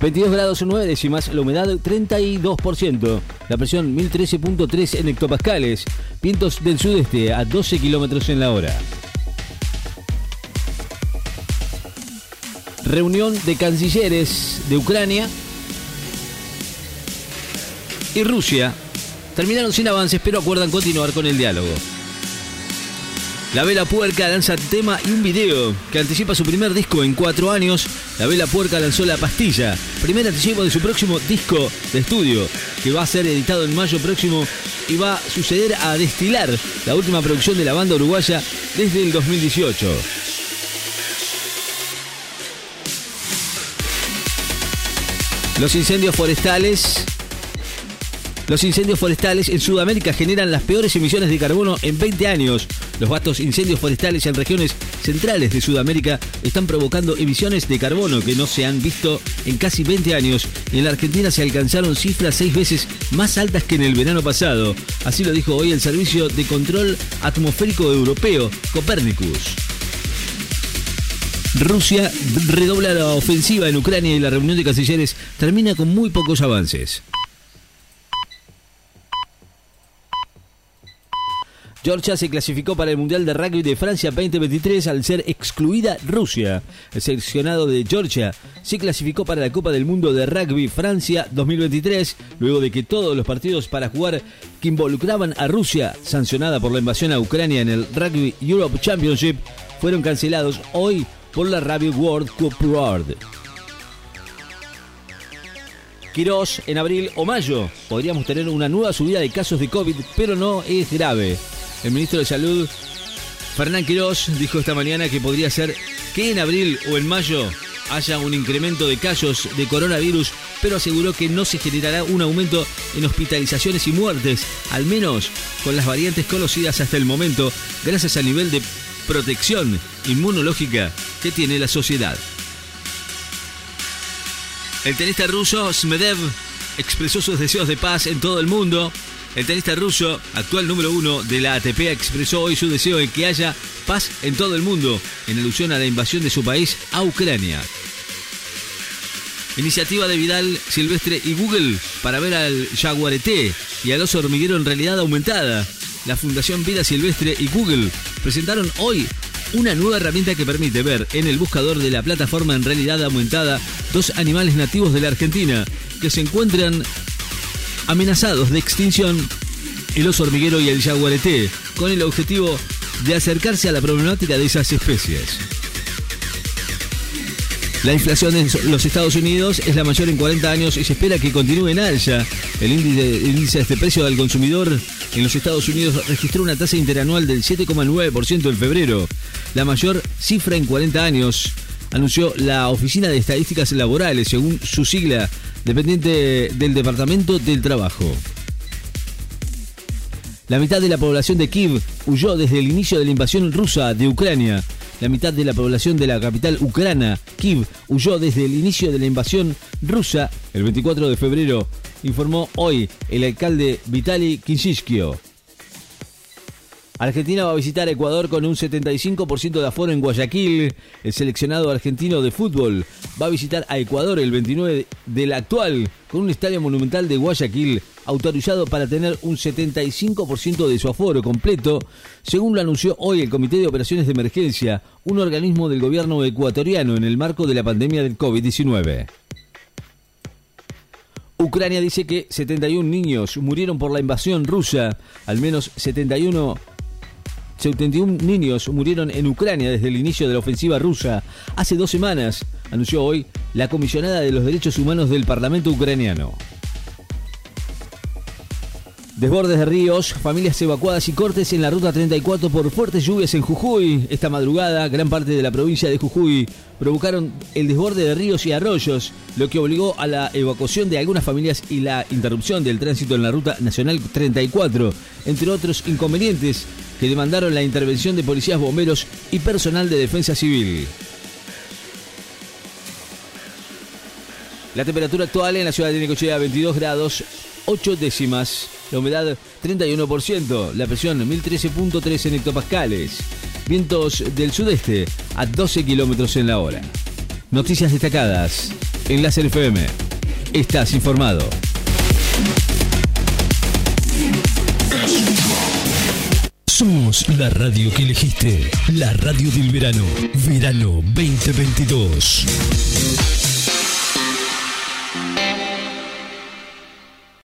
22 grados 9 décimas, la humedad 32%, la presión 1013.3 en hectopascales, vientos del sudeste a 12 kilómetros en la hora. Reunión de cancilleres de Ucrania y Rusia terminaron sin avances, pero acuerdan continuar con el diálogo. La Vela Puerca lanza tema y un video que anticipa su primer disco en cuatro años. La Vela Puerca lanzó La Pastilla, primer anticipo de su próximo disco de estudio, que va a ser editado en mayo próximo y va a suceder a Destilar, la última producción de la banda uruguaya desde el 2018. Los incendios forestales los incendios forestales en Sudamérica generan las peores emisiones de carbono en 20 años. Los vastos incendios forestales en regiones centrales de Sudamérica están provocando emisiones de carbono que no se han visto en casi 20 años. En la Argentina se alcanzaron cifras seis veces más altas que en el verano pasado. Así lo dijo hoy el Servicio de Control Atmosférico Europeo, Copernicus. Rusia redobla la ofensiva en Ucrania y la reunión de cancilleres termina con muy pocos avances. Georgia se clasificó para el Mundial de Rugby de Francia 2023 al ser excluida Rusia. El seleccionado de Georgia se clasificó para la Copa del Mundo de Rugby Francia 2023 luego de que todos los partidos para jugar que involucraban a Rusia, sancionada por la invasión a Ucrania en el Rugby Europe Championship, fueron cancelados hoy por la Rugby World Cup World. Quirós, en abril o mayo podríamos tener una nueva subida de casos de COVID, pero no es grave. El ministro de Salud, Fernán Quirós, dijo esta mañana que podría ser que en abril o en mayo haya un incremento de casos de coronavirus, pero aseguró que no se generará un aumento en hospitalizaciones y muertes, al menos con las variantes conocidas hasta el momento, gracias al nivel de protección inmunológica que tiene la sociedad. El tenista ruso Smedev expresó sus deseos de paz en todo el mundo el tenista ruso, actual número uno de la ATP, expresó hoy su deseo de que haya paz en todo el mundo, en alusión a la invasión de su país a Ucrania. Iniciativa de Vidal, Silvestre y Google para ver al jaguarete y al oso hormiguero en realidad aumentada. La Fundación Vida Silvestre y Google presentaron hoy una nueva herramienta que permite ver en el buscador de la plataforma en realidad aumentada dos animales nativos de la Argentina que se encuentran amenazados de extinción el oso hormiguero y el jaguarete, con el objetivo de acercarse a la problemática de esas especies. La inflación en los Estados Unidos es la mayor en 40 años y se espera que continúe en alza. El índice, el índice de este precio del consumidor en los Estados Unidos registró una tasa interanual del 7,9% en febrero, la mayor cifra en 40 años, anunció la Oficina de Estadísticas Laborales, según su sigla dependiente del Departamento del Trabajo. La mitad de la población de Kiev huyó desde el inicio de la invasión rusa de Ucrania. La mitad de la población de la capital ucrana, Kiev, huyó desde el inicio de la invasión rusa el 24 de febrero, informó hoy el alcalde Vitaly Kinshishkio. Argentina va a visitar Ecuador con un 75% de aforo en Guayaquil. El seleccionado argentino de fútbol va a visitar a Ecuador el 29 del actual con un estadio monumental de Guayaquil autorizado para tener un 75% de su aforo completo, según lo anunció hoy el Comité de Operaciones de Emergencia, un organismo del gobierno ecuatoriano en el marco de la pandemia del COVID-19. Ucrania dice que 71 niños murieron por la invasión rusa, al menos 71 71 niños murieron en Ucrania desde el inicio de la ofensiva rusa hace dos semanas, anunció hoy la comisionada de los derechos humanos del Parlamento ucraniano. Desbordes de ríos, familias evacuadas y cortes en la ruta 34 por fuertes lluvias en Jujuy. Esta madrugada, gran parte de la provincia de Jujuy provocaron el desborde de ríos y arroyos, lo que obligó a la evacuación de algunas familias y la interrupción del tránsito en la ruta nacional 34, entre otros inconvenientes que demandaron la intervención de policías, bomberos y personal de defensa civil. La temperatura actual en la ciudad de Necochea 22 grados 8 décimas la humedad 31%, la presión 1013.3 en hectopascales, vientos del sudeste a 12 kilómetros en la hora. Noticias destacadas en Láser FM. Estás informado. Somos la radio que elegiste, la radio del verano, verano 2022.